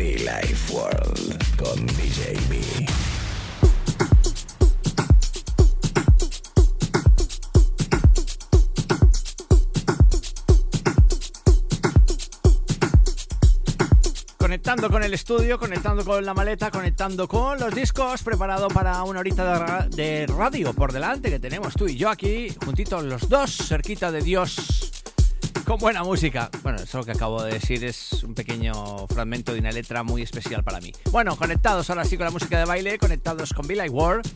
Life World con DJ. Conectando con el estudio, conectando con la maleta, conectando con los discos, preparado para una horita de, de radio por delante que tenemos tú y yo aquí, juntitos los dos, cerquita de Dios, con buena música. Bueno, eso que acabo de decir es un pequeño fragmento de una letra muy especial para mí. Bueno, conectados ahora sí con la música de baile, conectados con Be Like World.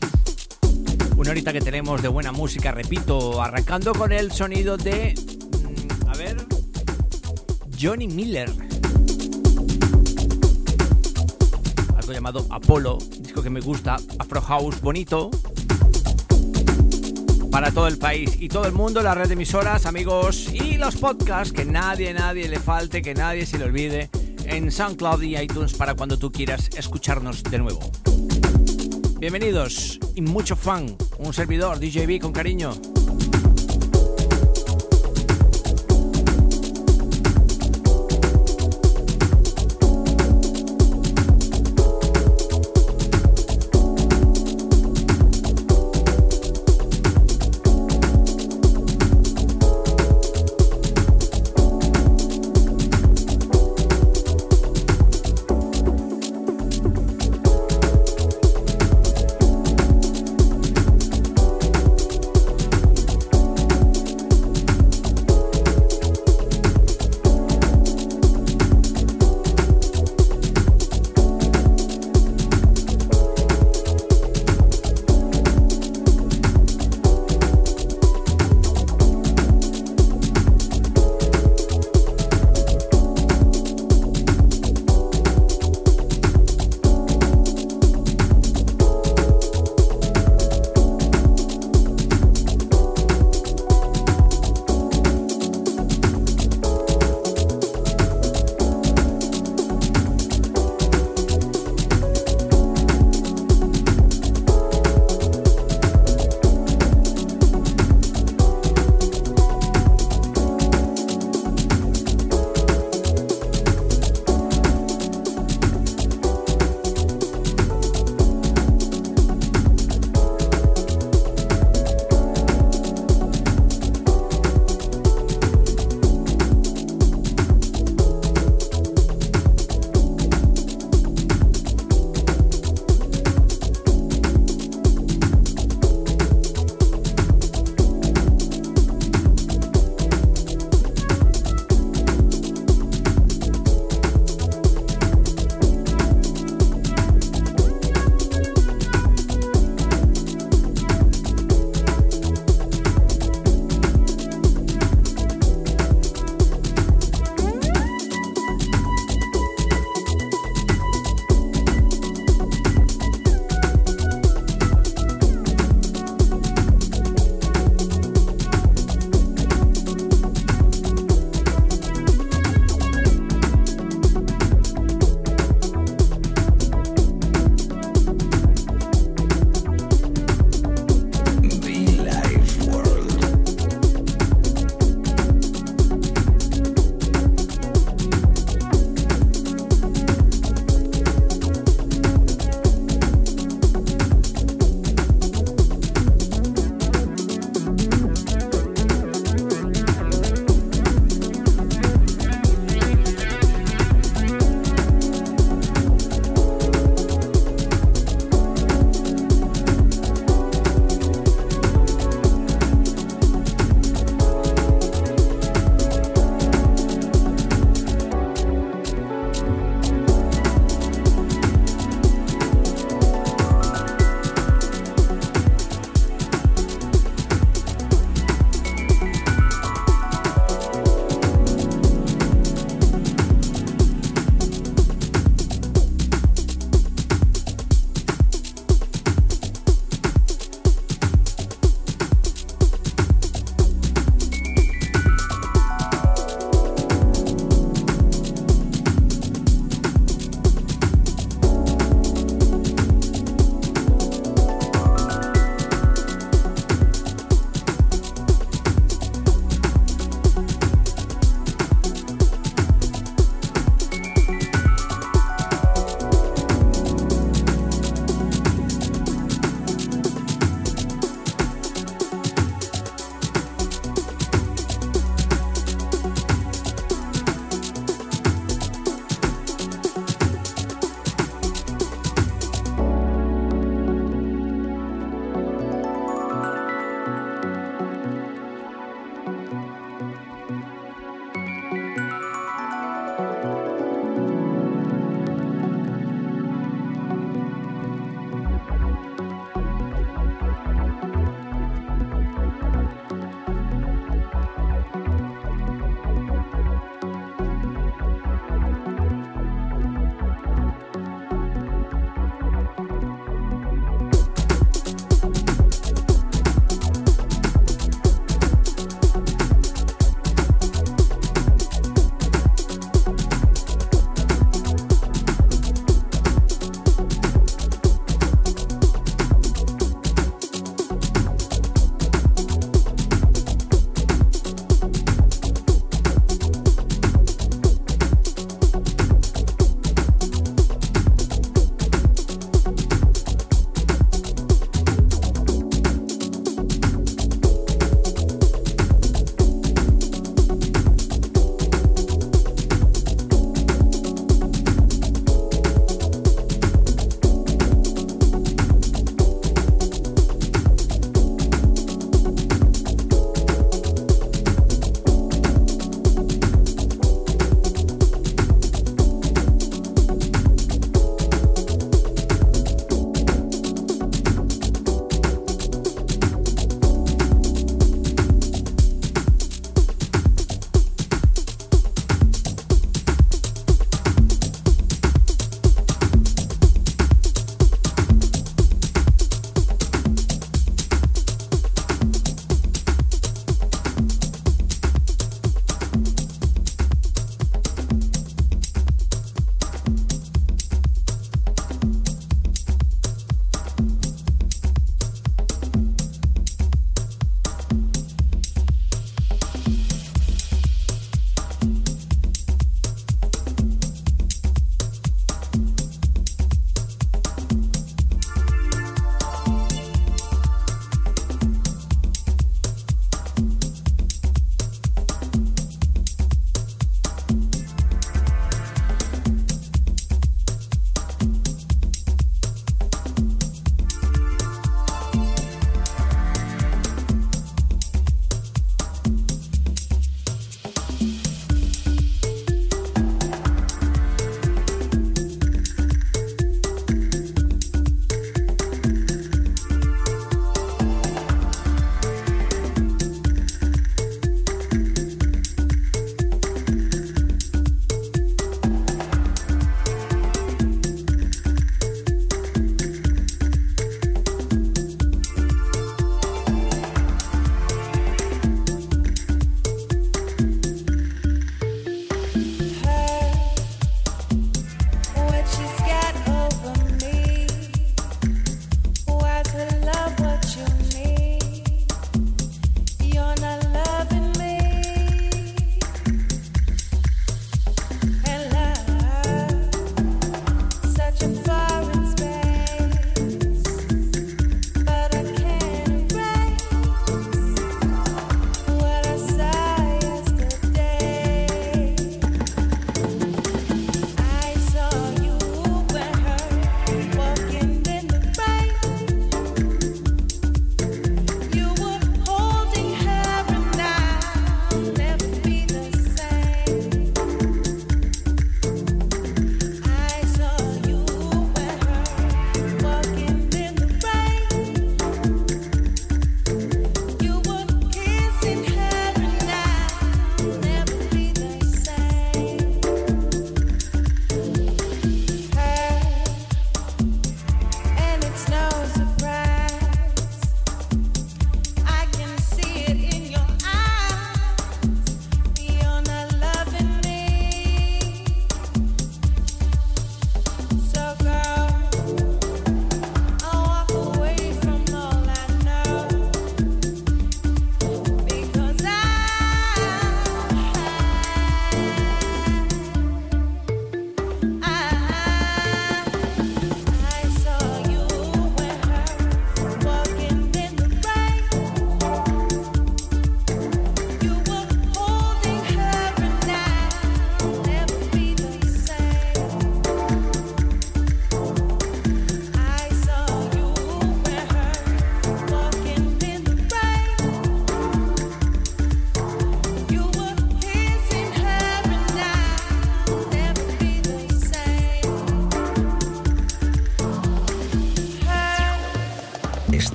Una horita que tenemos de buena música, repito, arrancando con el sonido de. mm, a ver. Johnny Miller. Algo llamado Apollo, disco que me gusta, Afro House bonito. Para todo el país y todo el mundo, la red de emisoras, amigos y los podcasts, que nadie, nadie le falte, que nadie se le olvide en SoundCloud y iTunes para cuando tú quieras escucharnos de nuevo. Bienvenidos y mucho fan, un servidor DJB con cariño.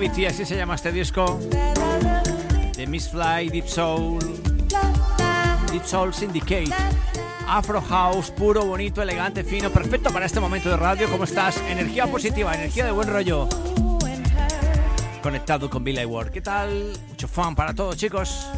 Gravity, así se llama este disco. The Miss Fly, Deep Soul, Deep Soul Syndicate. Afro House, puro, bonito, elegante, fino, perfecto para este momento de radio. ¿Cómo estás? Energía positiva, energía de buen rollo. Conectado con Bill Ward. ¿Qué tal? Mucho fan para todos, chicos.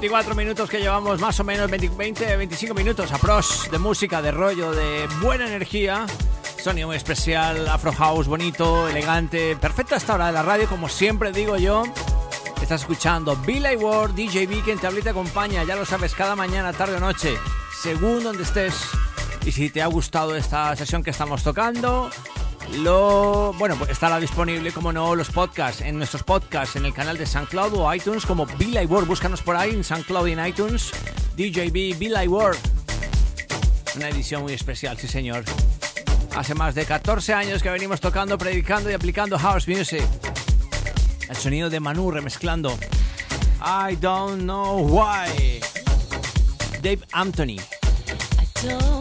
24 minutos que llevamos, más o menos 20, 20 25 minutos a de música, de rollo, de buena energía. Sonido muy especial, Afro House, bonito, elegante, perfecto a esta hora de la radio, como siempre digo yo. Estás escuchando Billy Ward, DJ B, quien te te acompaña, ya lo sabes, cada mañana, tarde o noche, según donde estés. Y si te ha gustado esta sesión que estamos tocando, lo bueno pues estará disponible como no los podcasts en nuestros podcasts en el canal de SoundCloud o iTunes como Billy Ward búscanos por ahí en SoundCloud y en iTunes. DJB Billy Ward una edición muy especial sí señor. Hace más de 14 años que venimos tocando predicando y aplicando house music. El sonido de Manu remezclando. I don't know why. Dave Anthony. I don't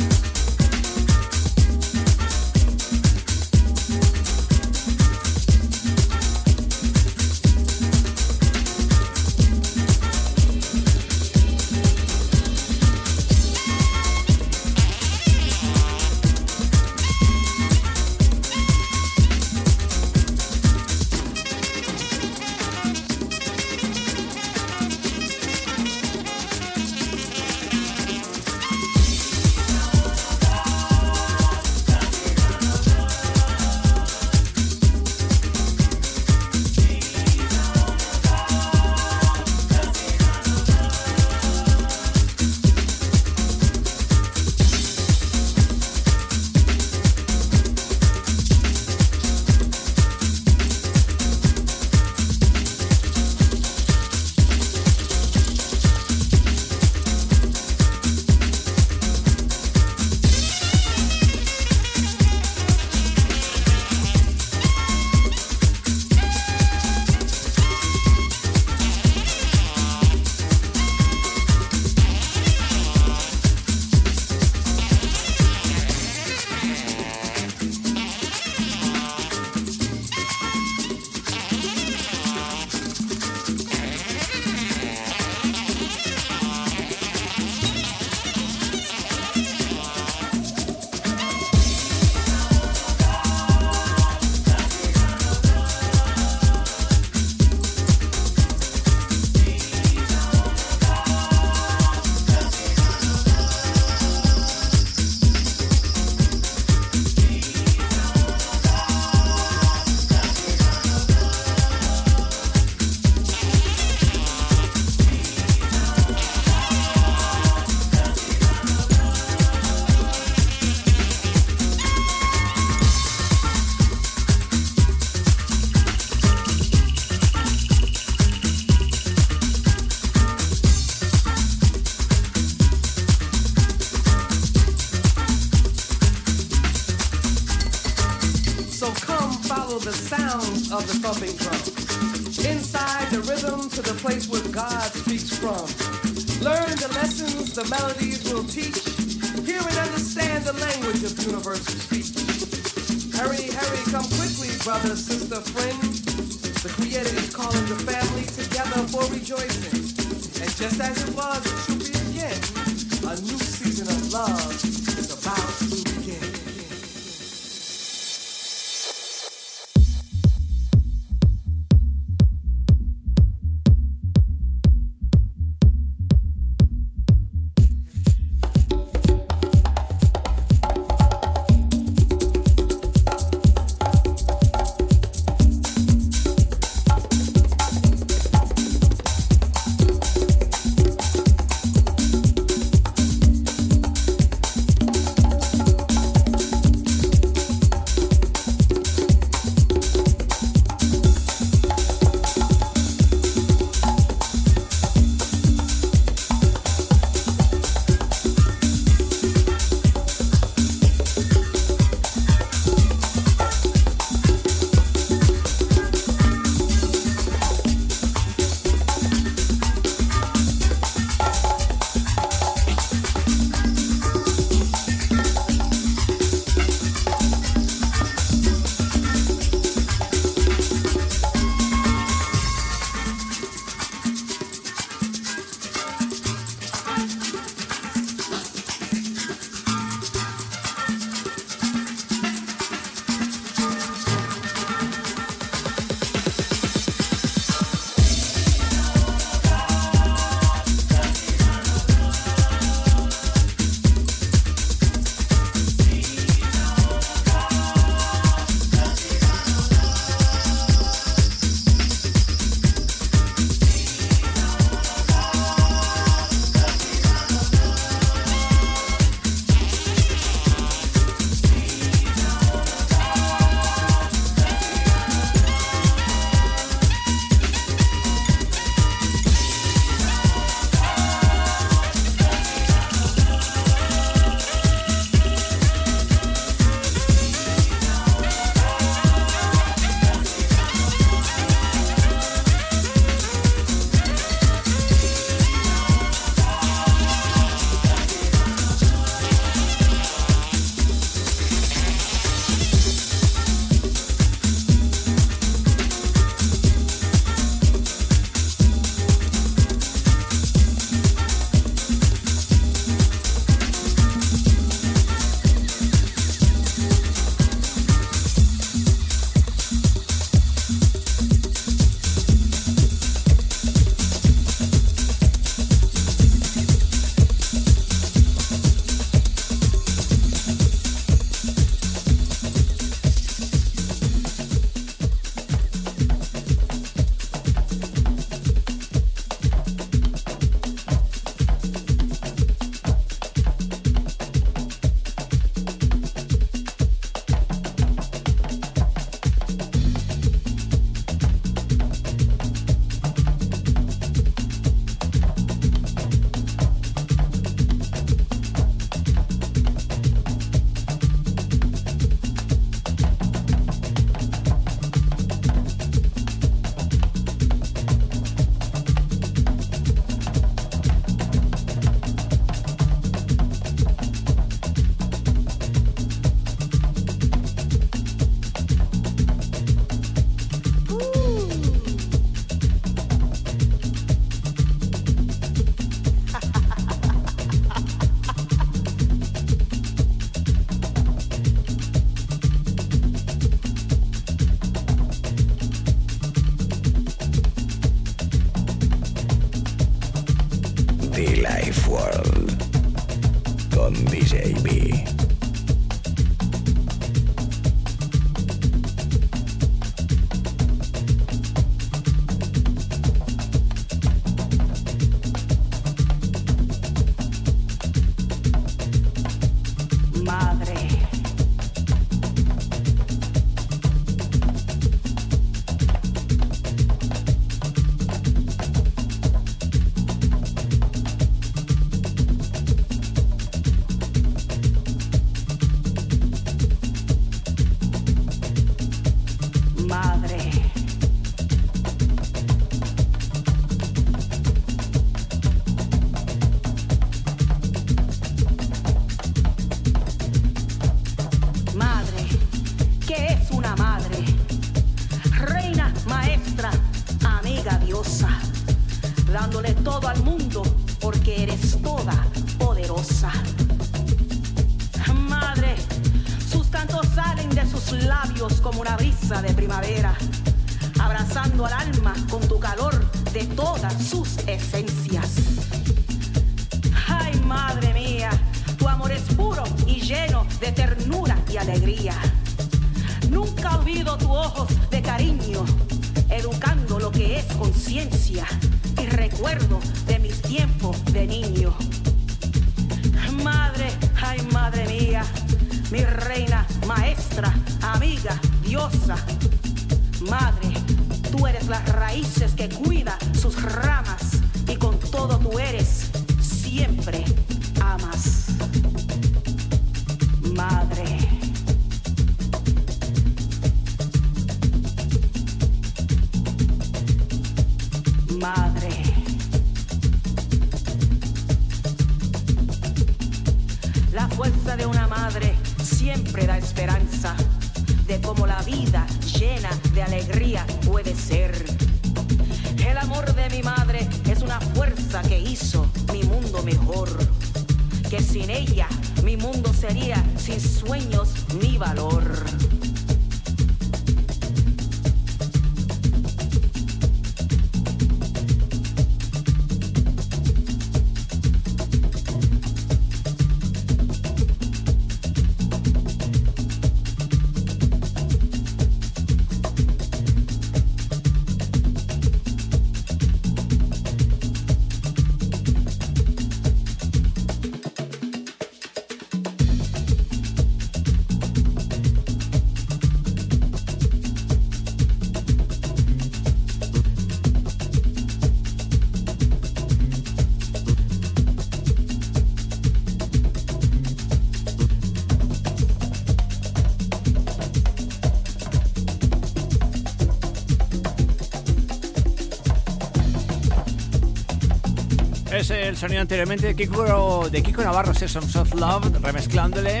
el sonido anteriormente de Kiko, de Kiko Navarro, Sessions of Love, remezclándole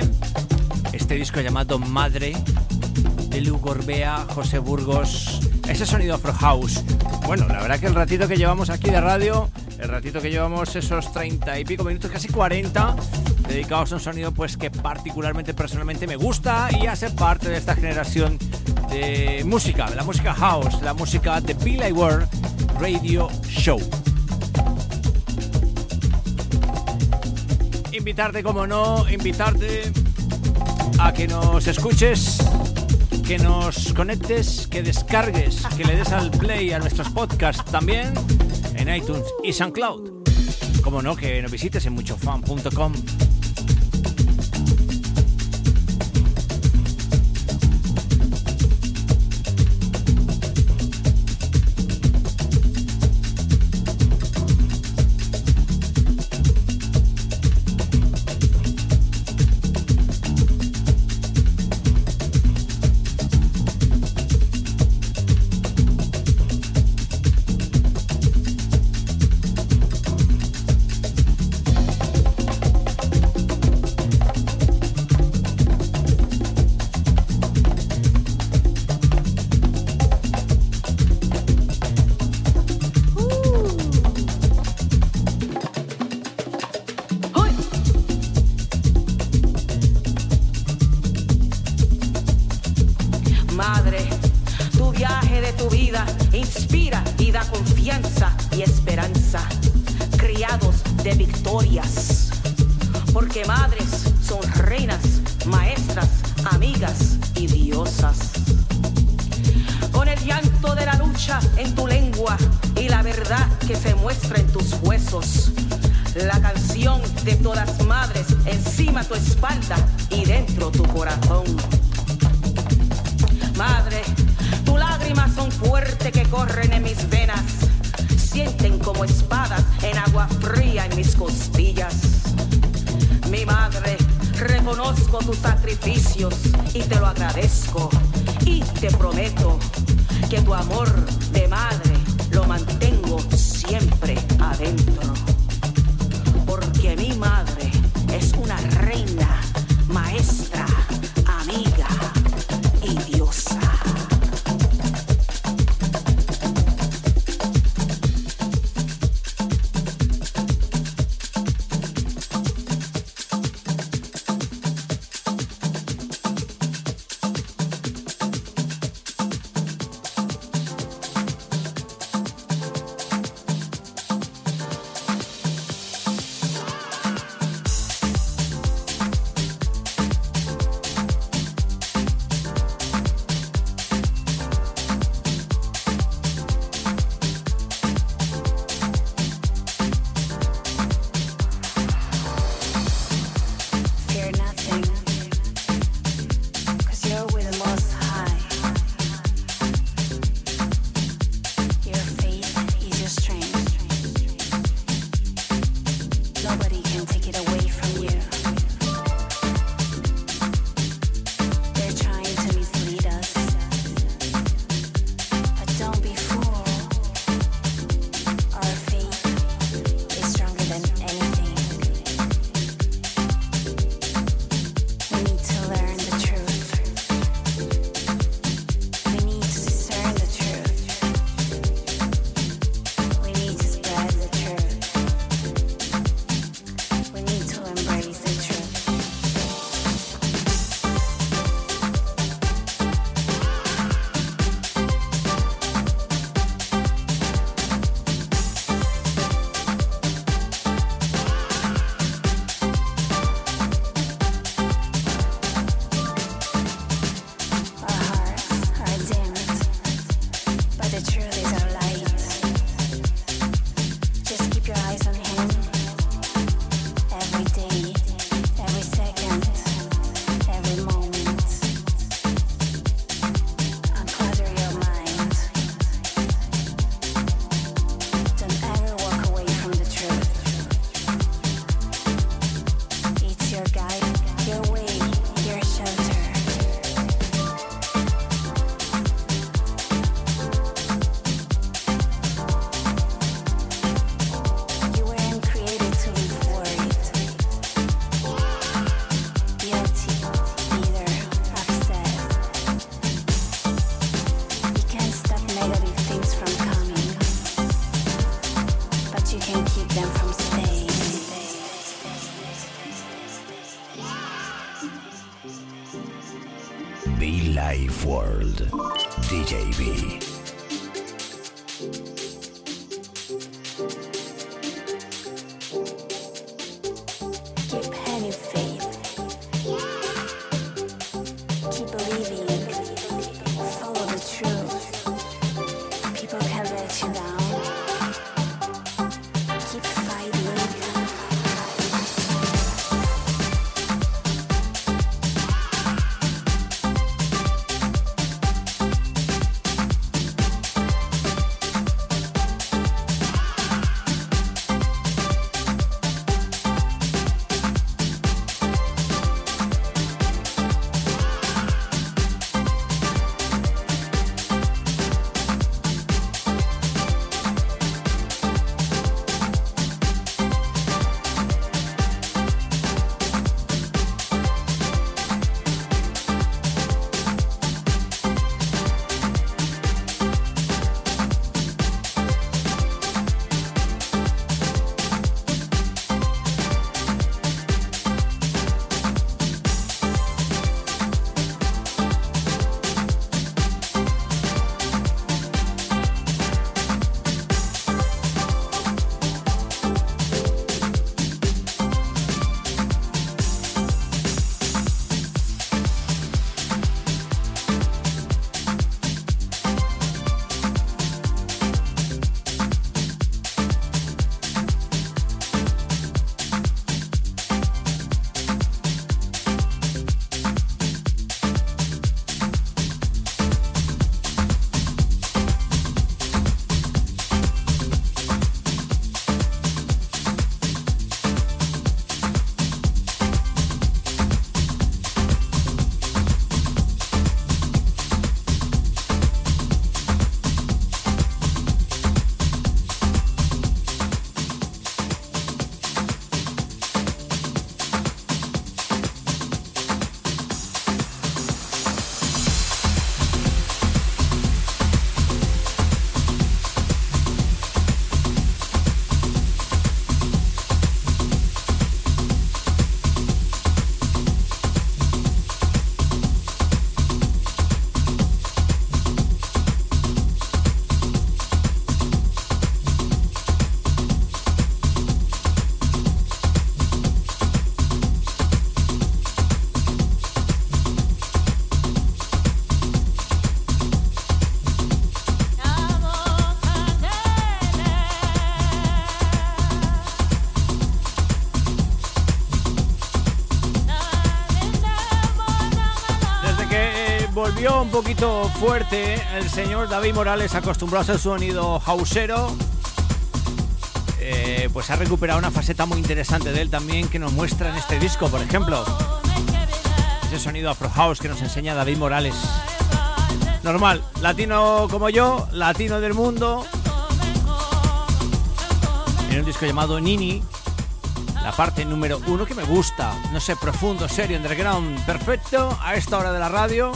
este disco llamado Madre, de Lu Gorbea, José Burgos, ese sonido Afro House. Bueno, la verdad que el ratito que llevamos aquí de radio, el ratito que llevamos esos 30 y pico minutos, casi 40, dedicados a un sonido pues que particularmente, personalmente me gusta y hace parte de esta generación de música, de la música house, la música de Bill World Radio Show. invitarte, como no, invitarte a que nos escuches, que nos conectes, que descargues, que le des al play a nuestros podcasts también en iTunes y SoundCloud. Como no, que nos visites en muchofan.com DJ un poquito fuerte el señor David Morales acostumbrado a su sonido hausero, eh, pues ha recuperado una faceta muy interesante de él también que nos muestra en este disco, por ejemplo. Ese sonido Afro House que nos enseña David Morales. Normal, latino como yo, latino del mundo. En un disco llamado Nini, la parte número uno que me gusta. No sé, profundo, serio, underground, perfecto a esta hora de la radio.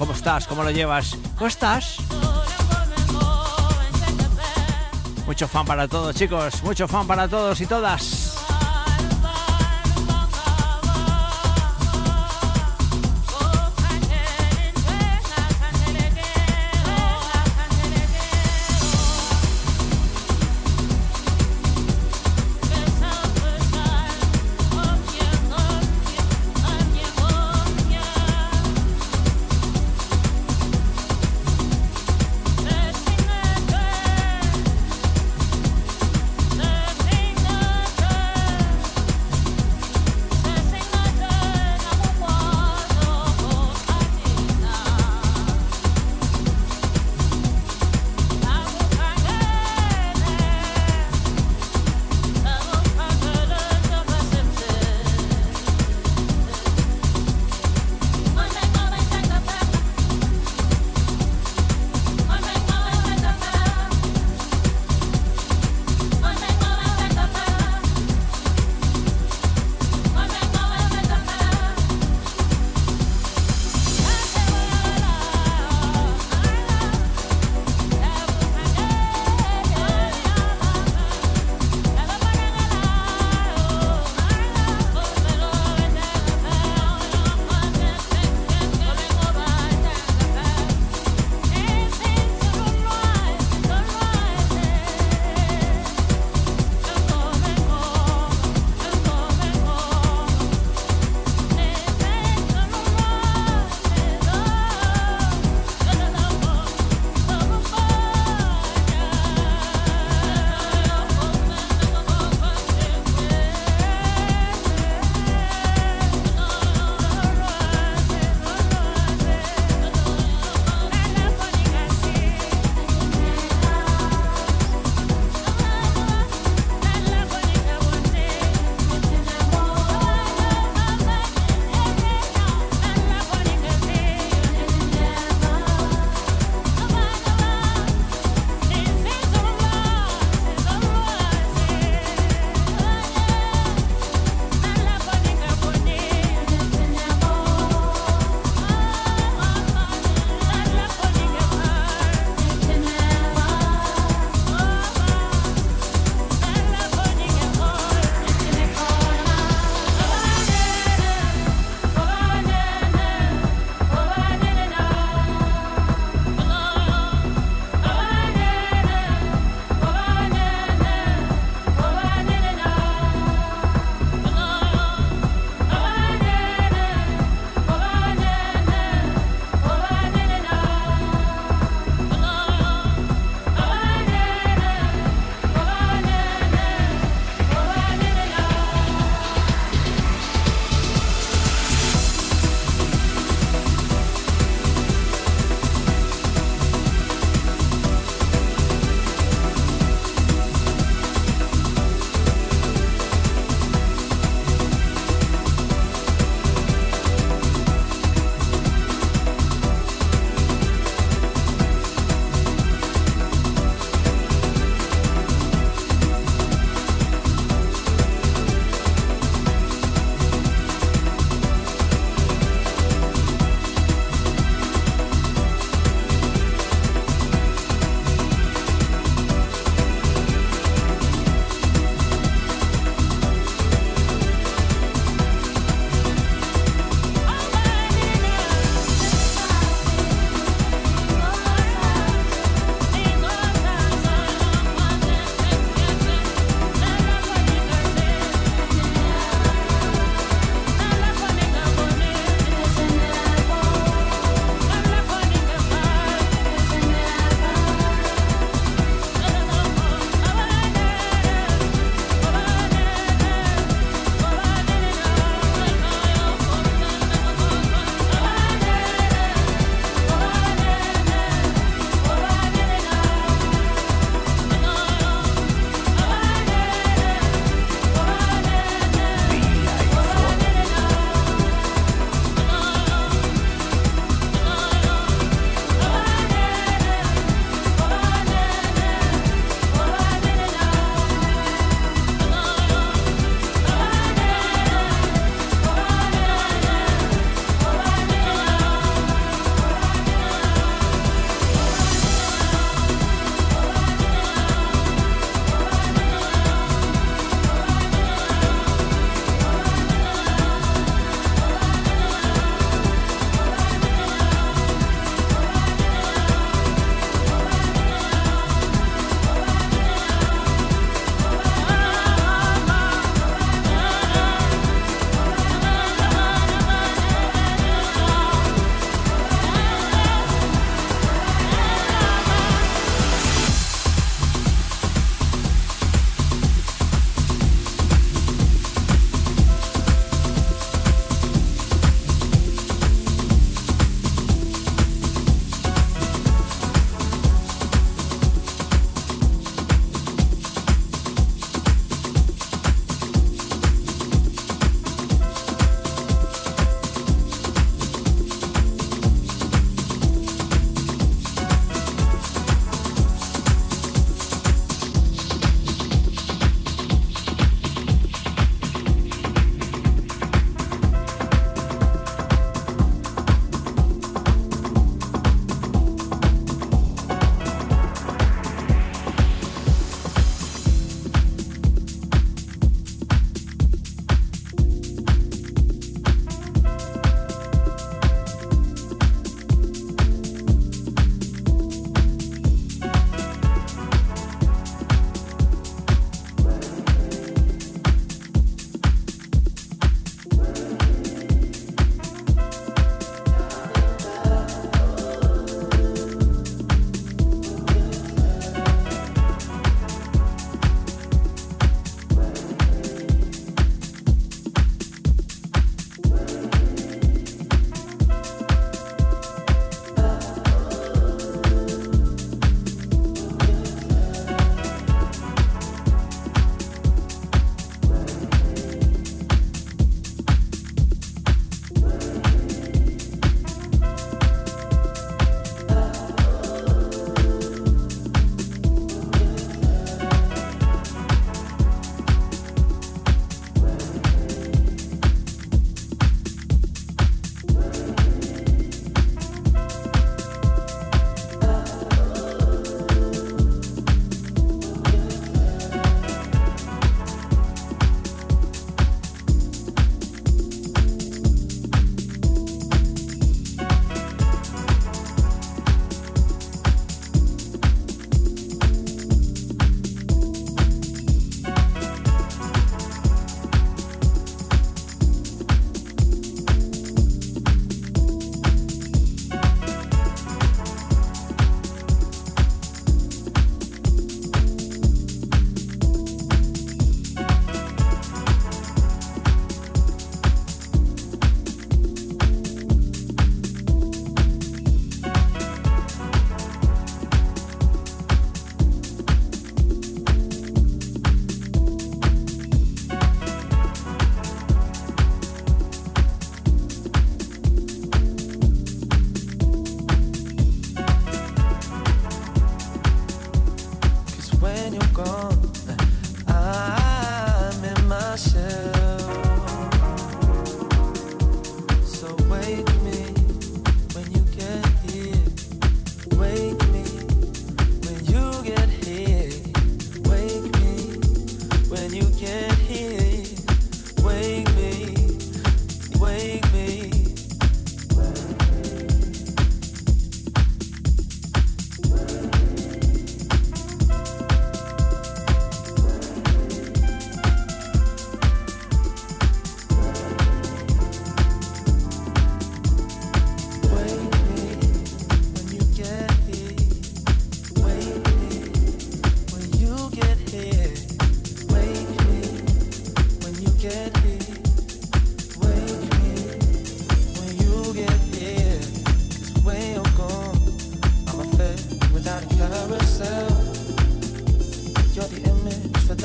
¿Cómo estás? ¿Cómo lo llevas? ¿Cómo estás? Mucho fan para todos, chicos. Mucho fan para todos y todas.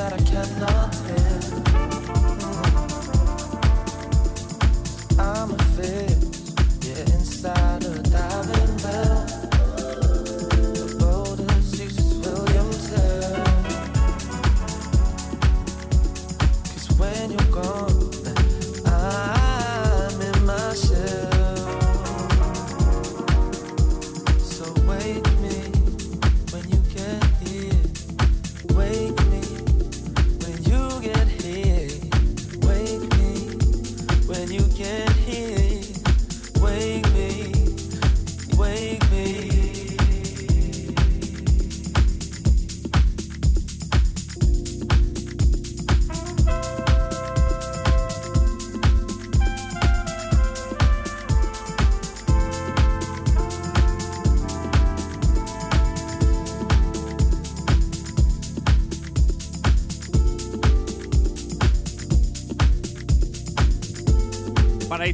that I cannot.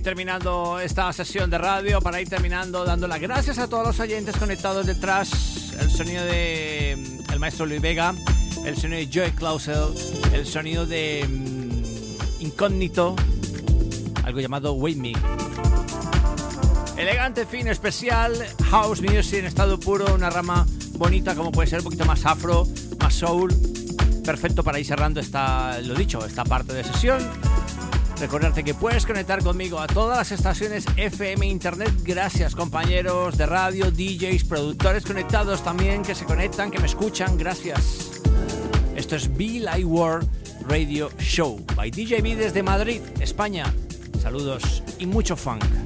Terminando esta sesión de radio, para ir terminando dando las gracias a todos los oyentes conectados detrás. El sonido de mm, el maestro Luis Vega, el sonido de Joy Clausel, el sonido de mm, Incógnito, algo llamado Wait Me. Elegante, fin, especial, house music en estado puro, una rama bonita como puede ser un poquito más afro, más soul. Perfecto para ir cerrando esta, lo dicho, esta parte de sesión. Recordarte que puedes conectar conmigo a todas las estaciones FM Internet. Gracias compañeros de radio, DJs, productores conectados también que se conectan, que me escuchan. Gracias. Esto es Be Light World Radio Show by DJ B desde Madrid, España. Saludos y mucho funk.